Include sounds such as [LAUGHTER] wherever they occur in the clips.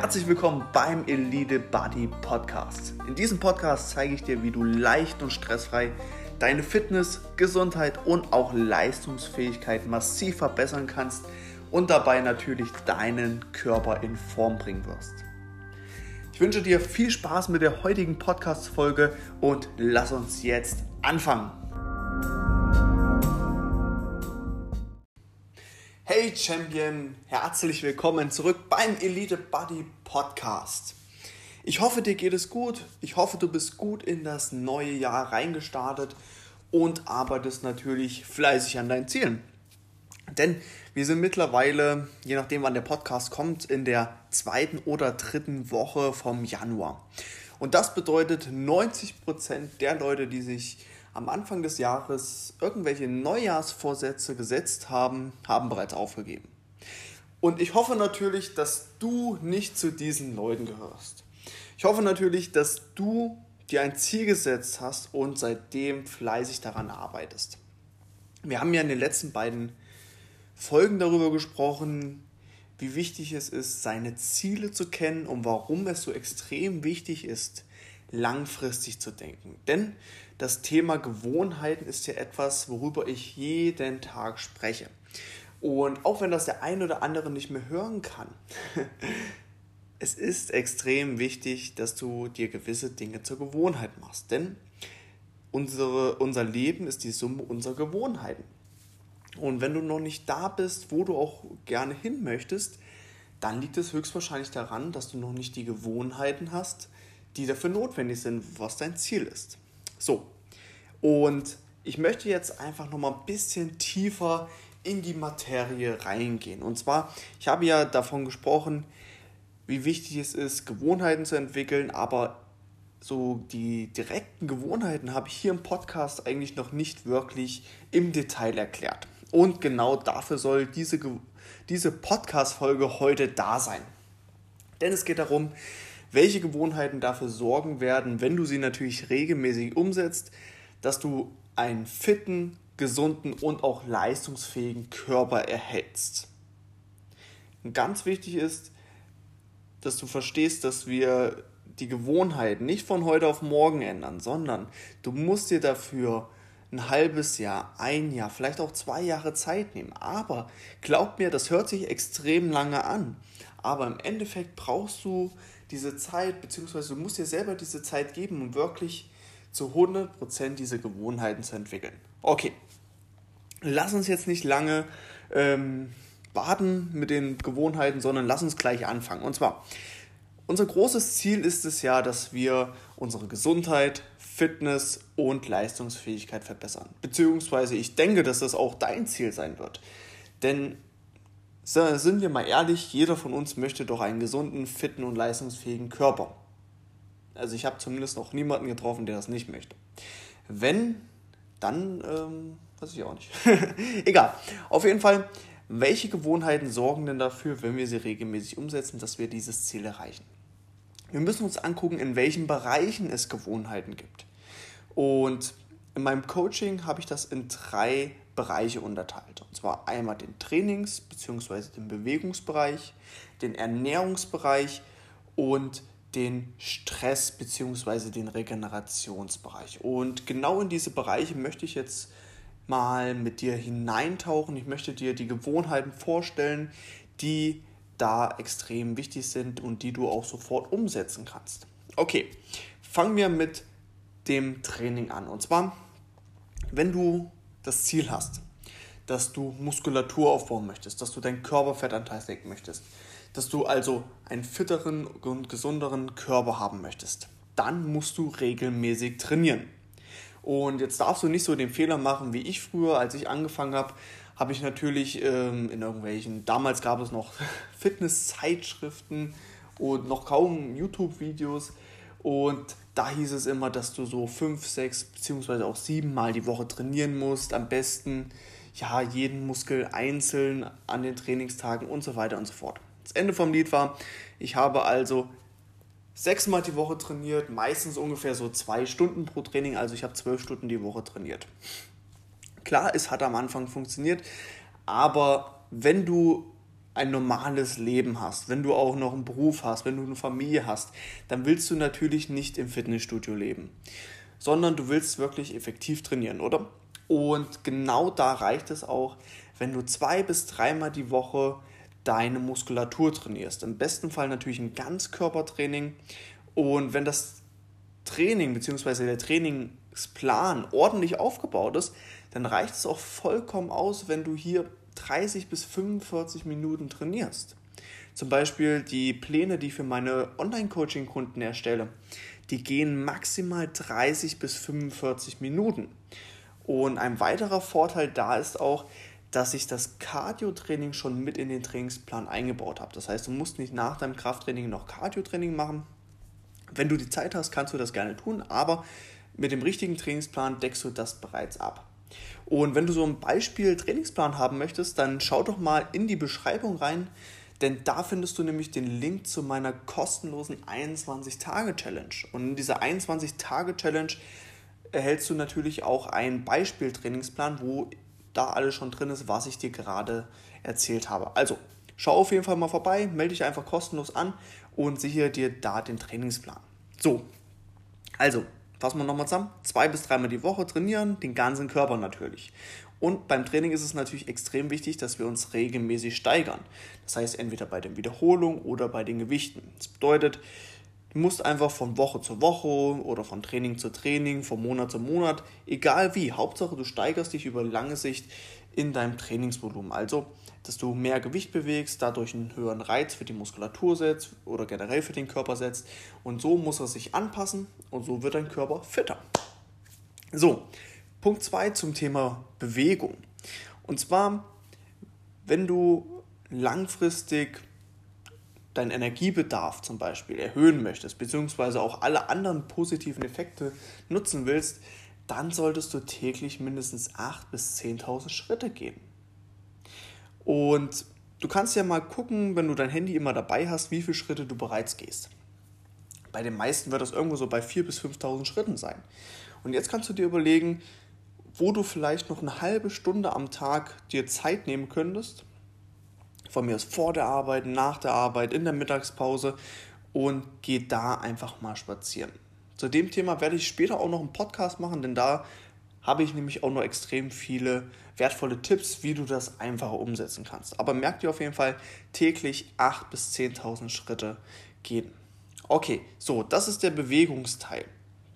Herzlich willkommen beim Elite Body Podcast. In diesem Podcast zeige ich dir, wie du leicht und stressfrei deine Fitness, Gesundheit und auch Leistungsfähigkeit massiv verbessern kannst und dabei natürlich deinen Körper in Form bringen wirst. Ich wünsche dir viel Spaß mit der heutigen Podcast-Folge und lass uns jetzt anfangen. Hey Champion, herzlich willkommen zurück beim Elite Body Podcast. Ich hoffe, dir geht es gut. Ich hoffe, du bist gut in das neue Jahr reingestartet und arbeitest natürlich fleißig an deinen Zielen. Denn wir sind mittlerweile, je nachdem wann der Podcast kommt, in der zweiten oder dritten Woche vom Januar. Und das bedeutet, 90% der Leute, die sich am Anfang des Jahres irgendwelche Neujahrsvorsätze gesetzt haben, haben bereits aufgegeben. Und ich hoffe natürlich, dass du nicht zu diesen Leuten gehörst. Ich hoffe natürlich, dass du dir ein Ziel gesetzt hast und seitdem fleißig daran arbeitest. Wir haben ja in den letzten beiden Folgen darüber gesprochen, wie wichtig es ist, seine Ziele zu kennen und warum es so extrem wichtig ist, langfristig zu denken. Denn das Thema Gewohnheiten ist ja etwas, worüber ich jeden Tag spreche. Und auch wenn das der ein oder andere nicht mehr hören kann, [LAUGHS] es ist extrem wichtig, dass du dir gewisse Dinge zur Gewohnheit machst. Denn unsere, unser Leben ist die Summe unserer Gewohnheiten. Und wenn du noch nicht da bist, wo du auch gerne hin möchtest, dann liegt es höchstwahrscheinlich daran, dass du noch nicht die Gewohnheiten hast, die dafür notwendig sind, was dein Ziel ist. So, und ich möchte jetzt einfach noch mal ein bisschen tiefer in die Materie reingehen. Und zwar, ich habe ja davon gesprochen, wie wichtig es ist, Gewohnheiten zu entwickeln, aber so die direkten Gewohnheiten habe ich hier im Podcast eigentlich noch nicht wirklich im Detail erklärt. Und genau dafür soll diese, diese Podcast-Folge heute da sein. Denn es geht darum, welche Gewohnheiten dafür sorgen werden, wenn du sie natürlich regelmäßig umsetzt, dass du einen fitten, gesunden und auch leistungsfähigen Körper erhältst. Ganz wichtig ist, dass du verstehst, dass wir die Gewohnheiten nicht von heute auf morgen ändern, sondern du musst dir dafür ein halbes Jahr, ein Jahr, vielleicht auch zwei Jahre Zeit nehmen. Aber glaub mir, das hört sich extrem lange an. Aber im Endeffekt brauchst du diese Zeit, beziehungsweise du musst dir selber diese Zeit geben, um wirklich zu 100% diese Gewohnheiten zu entwickeln. Okay, lass uns jetzt nicht lange ähm, warten mit den Gewohnheiten, sondern lass uns gleich anfangen. Und zwar, unser großes Ziel ist es ja, dass wir unsere Gesundheit, Fitness und Leistungsfähigkeit verbessern. Beziehungsweise ich denke, dass das auch dein Ziel sein wird. Denn sind wir mal ehrlich, jeder von uns möchte doch einen gesunden, fitten und leistungsfähigen Körper. Also ich habe zumindest noch niemanden getroffen, der das nicht möchte. Wenn, dann ähm, weiß ich auch nicht. [LAUGHS] Egal. Auf jeden Fall, welche Gewohnheiten sorgen denn dafür, wenn wir sie regelmäßig umsetzen, dass wir dieses Ziel erreichen? Wir müssen uns angucken, in welchen Bereichen es Gewohnheiten gibt. Und in meinem Coaching habe ich das in drei Bereiche unterteilt. Und zwar einmal den Trainings- bzw. den Bewegungsbereich, den Ernährungsbereich und den Stress- bzw. den Regenerationsbereich. Und genau in diese Bereiche möchte ich jetzt mal mit dir hineintauchen. Ich möchte dir die Gewohnheiten vorstellen, die da extrem wichtig sind und die du auch sofort umsetzen kannst. Okay, fangen wir mit dem Training an. Und zwar, wenn du das Ziel hast, dass du Muskulatur aufbauen möchtest, dass du deinen Körperfettanteil senken möchtest, dass du also einen fitteren und gesunderen Körper haben möchtest, dann musst du regelmäßig trainieren. Und jetzt darfst du nicht so den Fehler machen wie ich früher, als ich angefangen habe, habe ich natürlich ähm, in irgendwelchen, damals gab es noch [LAUGHS] Fitness-Zeitschriften und noch kaum YouTube-Videos. Und da hieß es immer, dass du so fünf, sechs beziehungsweise auch sieben Mal die Woche trainieren musst. Am besten ja jeden Muskel einzeln an den Trainingstagen und so weiter und so fort. Das Ende vom Lied war, ich habe also sechsmal die Woche trainiert, meistens ungefähr so zwei Stunden pro Training, also ich habe zwölf Stunden die Woche trainiert. Klar, es hat am Anfang funktioniert, aber wenn du ein normales Leben hast, wenn du auch noch einen Beruf hast, wenn du eine Familie hast, dann willst du natürlich nicht im Fitnessstudio leben, sondern du willst wirklich effektiv trainieren, oder? Und genau da reicht es auch, wenn du zwei bis dreimal die Woche deine Muskulatur trainierst. Im besten Fall natürlich ein Ganzkörpertraining. Und wenn das Training bzw. der Trainingsplan ordentlich aufgebaut ist, dann reicht es auch vollkommen aus, wenn du hier 30 bis 45 Minuten trainierst. Zum Beispiel die Pläne, die ich für meine Online-Coaching-Kunden erstelle, die gehen maximal 30 bis 45 Minuten. Und ein weiterer Vorteil da ist auch, dass ich das Cardio-Training schon mit in den Trainingsplan eingebaut habe. Das heißt, du musst nicht nach deinem Krafttraining noch Cardio-Training machen. Wenn du die Zeit hast, kannst du das gerne tun, aber mit dem richtigen Trainingsplan deckst du das bereits ab. Und wenn du so ein Beispiel-Trainingsplan haben möchtest, dann schau doch mal in die Beschreibung rein, denn da findest du nämlich den Link zu meiner kostenlosen 21-Tage-Challenge. Und in dieser 21-Tage-Challenge erhältst du natürlich auch einen Beispiel-Trainingsplan, wo da alles schon drin ist, was ich dir gerade erzählt habe. Also, schau auf jeden Fall mal vorbei, melde dich einfach kostenlos an und sichere dir da den Trainingsplan. So, also, fassen wir nochmal zusammen. Zwei bis dreimal die Woche trainieren, den ganzen Körper natürlich. Und beim Training ist es natürlich extrem wichtig, dass wir uns regelmäßig steigern. Das heißt, entweder bei den Wiederholungen oder bei den Gewichten. Das bedeutet, Du musst einfach von Woche zu Woche oder von Training zu Training, von Monat zu Monat, egal wie, Hauptsache du steigerst dich über lange Sicht in deinem Trainingsvolumen. Also, dass du mehr Gewicht bewegst, dadurch einen höheren Reiz für die Muskulatur setzt oder generell für den Körper setzt. Und so muss er sich anpassen und so wird dein Körper fitter. So, Punkt 2 zum Thema Bewegung. Und zwar, wenn du langfristig deinen Energiebedarf zum Beispiel erhöhen möchtest, beziehungsweise auch alle anderen positiven Effekte nutzen willst, dann solltest du täglich mindestens 8.000 bis 10.000 Schritte gehen. Und du kannst ja mal gucken, wenn du dein Handy immer dabei hast, wie viele Schritte du bereits gehst. Bei den meisten wird das irgendwo so bei 4.000 bis 5.000 Schritten sein. Und jetzt kannst du dir überlegen, wo du vielleicht noch eine halbe Stunde am Tag dir Zeit nehmen könntest, von mir aus vor der Arbeit, nach der Arbeit, in der Mittagspause und geht da einfach mal spazieren. Zu dem Thema werde ich später auch noch einen Podcast machen, denn da habe ich nämlich auch noch extrem viele wertvolle Tipps, wie du das einfacher umsetzen kannst. Aber merk dir auf jeden Fall täglich 8.000 bis 10.000 Schritte gehen. Okay, so, das ist der Bewegungsteil,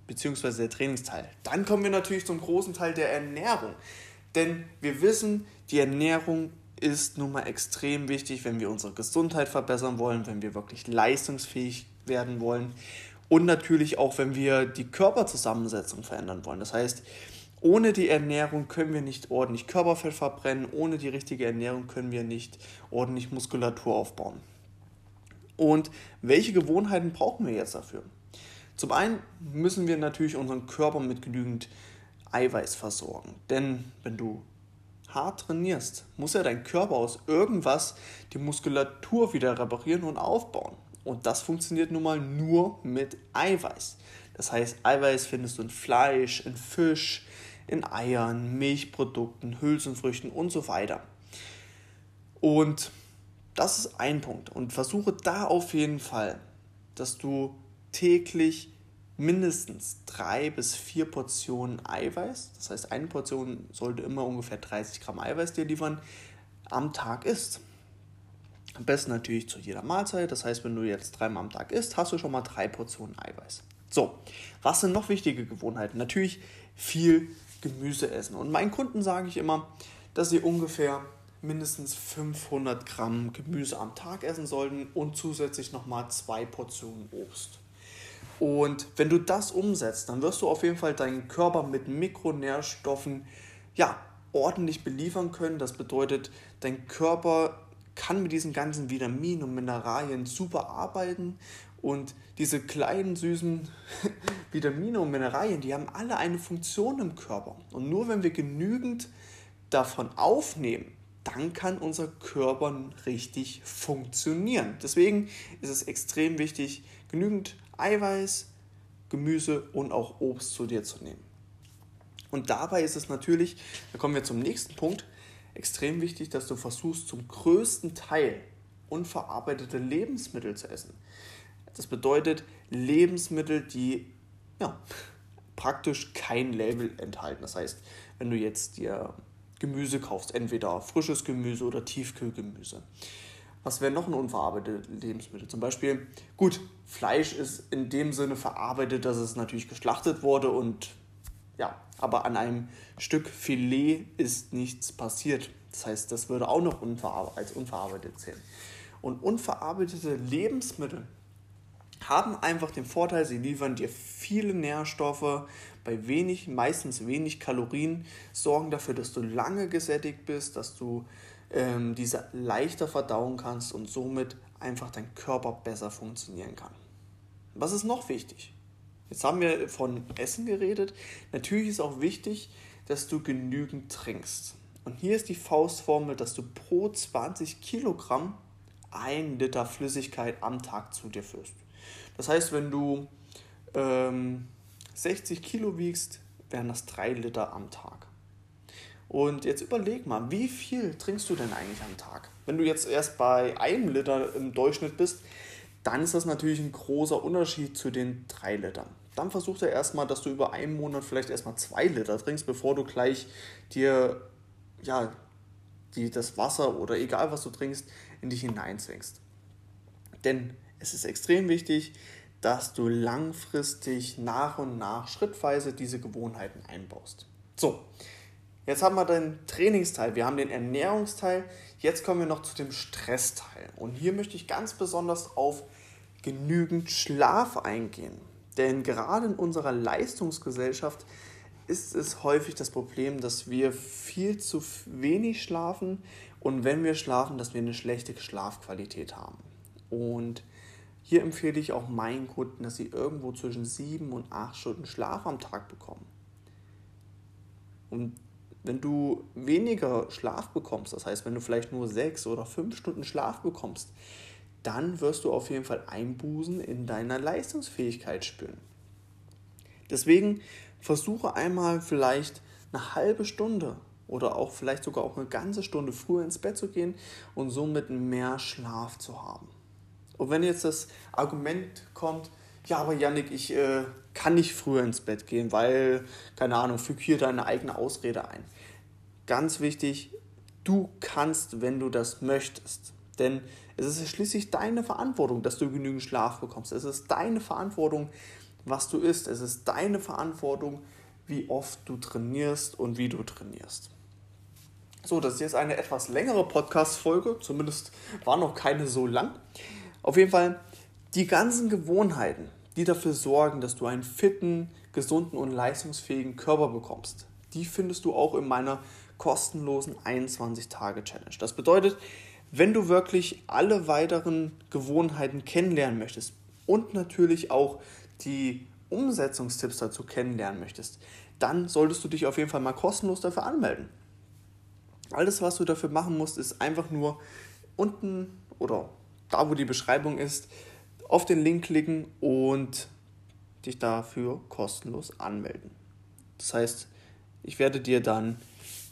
beziehungsweise der Trainingsteil. Dann kommen wir natürlich zum großen Teil der Ernährung. Denn wir wissen, die Ernährung ist nun mal extrem wichtig, wenn wir unsere Gesundheit verbessern wollen, wenn wir wirklich leistungsfähig werden wollen und natürlich auch, wenn wir die Körperzusammensetzung verändern wollen. Das heißt, ohne die Ernährung können wir nicht ordentlich Körperfett verbrennen, ohne die richtige Ernährung können wir nicht ordentlich Muskulatur aufbauen. Und welche Gewohnheiten brauchen wir jetzt dafür? Zum einen müssen wir natürlich unseren Körper mit genügend Eiweiß versorgen. Denn wenn du hart trainierst, muss ja dein Körper aus irgendwas die Muskulatur wieder reparieren und aufbauen. Und das funktioniert nun mal nur mit Eiweiß. Das heißt, Eiweiß findest du in Fleisch, in Fisch, in Eiern, Milchprodukten, Hülsenfrüchten und so weiter. Und das ist ein Punkt. Und versuche da auf jeden Fall, dass du täglich mindestens drei bis vier Portionen Eiweiß, das heißt eine Portion sollte immer ungefähr 30 Gramm Eiweiß dir liefern, am Tag isst. Am besten natürlich zu jeder Mahlzeit, das heißt, wenn du jetzt dreimal am Tag isst, hast du schon mal drei Portionen Eiweiß. So, was sind noch wichtige Gewohnheiten? Natürlich viel Gemüse essen. Und meinen Kunden sage ich immer, dass sie ungefähr mindestens 500 Gramm Gemüse am Tag essen sollten und zusätzlich nochmal zwei Portionen Obst. Und wenn du das umsetzt, dann wirst du auf jeden Fall deinen Körper mit Mikronährstoffen ja, ordentlich beliefern können. Das bedeutet, dein Körper kann mit diesen ganzen Vitaminen und Mineralien super arbeiten und diese kleinen süßen [LAUGHS] Vitamine und Mineralien, die haben alle eine Funktion im Körper. Und nur wenn wir genügend davon aufnehmen, dann kann unser Körper richtig funktionieren. Deswegen ist es extrem wichtig, genügend Eiweiß, Gemüse und auch Obst zu dir zu nehmen. Und dabei ist es natürlich, da kommen wir zum nächsten Punkt, extrem wichtig, dass du versuchst, zum größten Teil unverarbeitete Lebensmittel zu essen. Das bedeutet Lebensmittel, die ja, praktisch kein Label enthalten. Das heißt, wenn du jetzt dir Gemüse kaufst, entweder frisches Gemüse oder Tiefkühlgemüse. Was wäre noch ein unverarbeitetes Lebensmittel? Zum Beispiel, gut, Fleisch ist in dem Sinne verarbeitet, dass es natürlich geschlachtet wurde und ja, aber an einem Stück Filet ist nichts passiert. Das heißt, das würde auch noch unverar als unverarbeitet zählen. Und unverarbeitete Lebensmittel haben einfach den Vorteil, sie liefern dir viele Nährstoffe bei wenig, meistens wenig Kalorien, sorgen dafür, dass du lange gesättigt bist, dass du ähm, diese leichter verdauen kannst und somit einfach dein Körper besser funktionieren kann. Was ist noch wichtig? Jetzt haben wir von Essen geredet. Natürlich ist auch wichtig, dass du genügend trinkst. Und hier ist die Faustformel, dass du pro 20 Kilogramm 1 Liter Flüssigkeit am Tag zu dir führst. Das heißt, wenn du ähm, 60 Kilo wiegst, wären das 3 Liter am Tag. Und jetzt überleg mal, wie viel trinkst du denn eigentlich am Tag? Wenn du jetzt erst bei einem Liter im Durchschnitt bist, dann ist das natürlich ein großer Unterschied zu den 3 Litern. Dann versuch er erstmal, dass du über einen Monat vielleicht erstmal 2 Liter trinkst, bevor du gleich dir ja, die, das Wasser oder egal was du trinkst, in dich hineinzwingst. Denn es ist extrem wichtig, dass du langfristig nach und nach schrittweise diese Gewohnheiten einbaust. So, jetzt haben wir den Trainingsteil, wir haben den Ernährungsteil, jetzt kommen wir noch zu dem Stressteil. Und hier möchte ich ganz besonders auf genügend Schlaf eingehen. Denn gerade in unserer Leistungsgesellschaft ist es häufig das Problem, dass wir viel zu wenig schlafen und wenn wir schlafen, dass wir eine schlechte Schlafqualität haben. Und hier empfehle ich auch meinen Kunden, dass sie irgendwo zwischen sieben und acht Stunden Schlaf am Tag bekommen. Und wenn du weniger Schlaf bekommst, das heißt, wenn du vielleicht nur sechs oder fünf Stunden Schlaf bekommst, dann wirst du auf jeden Fall Einbußen in deiner Leistungsfähigkeit spüren. Deswegen versuche einmal vielleicht eine halbe Stunde oder auch vielleicht sogar auch eine ganze Stunde früher ins Bett zu gehen und somit mehr Schlaf zu haben. Und wenn jetzt das Argument kommt, ja, aber Yannick, ich äh, kann nicht früher ins Bett gehen, weil, keine Ahnung, füg hier deine eigene Ausrede ein. Ganz wichtig, du kannst, wenn du das möchtest. Denn es ist schließlich deine Verantwortung, dass du genügend Schlaf bekommst. Es ist deine Verantwortung, was du isst. Es ist deine Verantwortung, wie oft du trainierst und wie du trainierst. So, das ist jetzt eine etwas längere Podcast-Folge, zumindest war noch keine so lang. Auf jeden Fall die ganzen Gewohnheiten, die dafür sorgen, dass du einen fitten, gesunden und leistungsfähigen Körper bekommst, die findest du auch in meiner kostenlosen 21-Tage-Challenge. Das bedeutet, wenn du wirklich alle weiteren Gewohnheiten kennenlernen möchtest und natürlich auch die Umsetzungstipps dazu kennenlernen möchtest, dann solltest du dich auf jeden Fall mal kostenlos dafür anmelden. Alles, was du dafür machen musst, ist einfach nur unten oder da, wo die Beschreibung ist, auf den Link klicken und dich dafür kostenlos anmelden. Das heißt, ich werde dir dann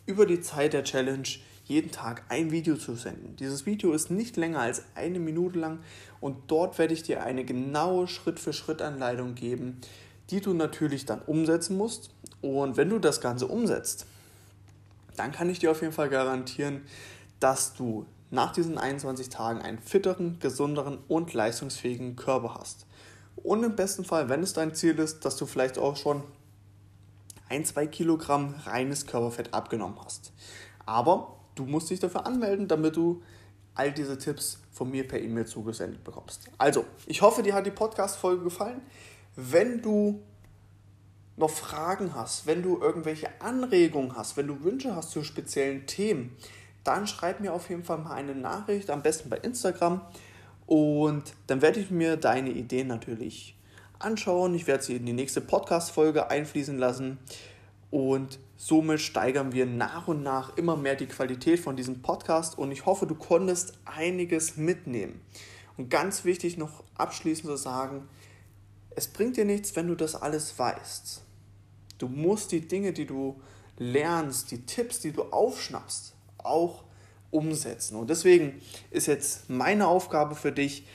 über die Zeit der Challenge jeden Tag ein Video zu senden. Dieses Video ist nicht länger als eine Minute lang und dort werde ich dir eine genaue Schritt-für-Schritt-Anleitung geben, die du natürlich dann umsetzen musst. Und wenn du das Ganze umsetzt, dann kann ich dir auf jeden Fall garantieren, dass du nach diesen 21 Tagen einen fitteren, gesunderen und leistungsfähigen Körper hast. Und im besten Fall, wenn es dein Ziel ist, dass du vielleicht auch schon ein, zwei Kilogramm reines Körperfett abgenommen hast. Aber du musst dich dafür anmelden, damit du all diese Tipps von mir per E-Mail zugesendet bekommst. Also, ich hoffe, dir hat die Podcast-Folge gefallen. Wenn du noch Fragen hast, wenn du irgendwelche Anregungen hast, wenn du Wünsche hast zu speziellen Themen, dann schreib mir auf jeden Fall mal eine Nachricht, am besten bei Instagram. Und dann werde ich mir deine Ideen natürlich anschauen. Ich werde sie in die nächste Podcast-Folge einfließen lassen. Und somit steigern wir nach und nach immer mehr die Qualität von diesem Podcast. Und ich hoffe, du konntest einiges mitnehmen. Und ganz wichtig noch abschließend zu sagen, es bringt dir nichts, wenn du das alles weißt. Du musst die Dinge, die du lernst, die Tipps, die du aufschnappst, auch umsetzen. Und deswegen ist jetzt meine Aufgabe für dich,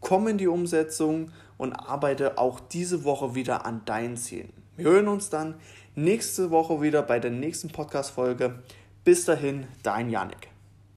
komm in die Umsetzung und arbeite auch diese Woche wieder an deinen Zielen. Wir hören uns dann nächste Woche wieder bei der nächsten Podcast-Folge. Bis dahin, dein Janik.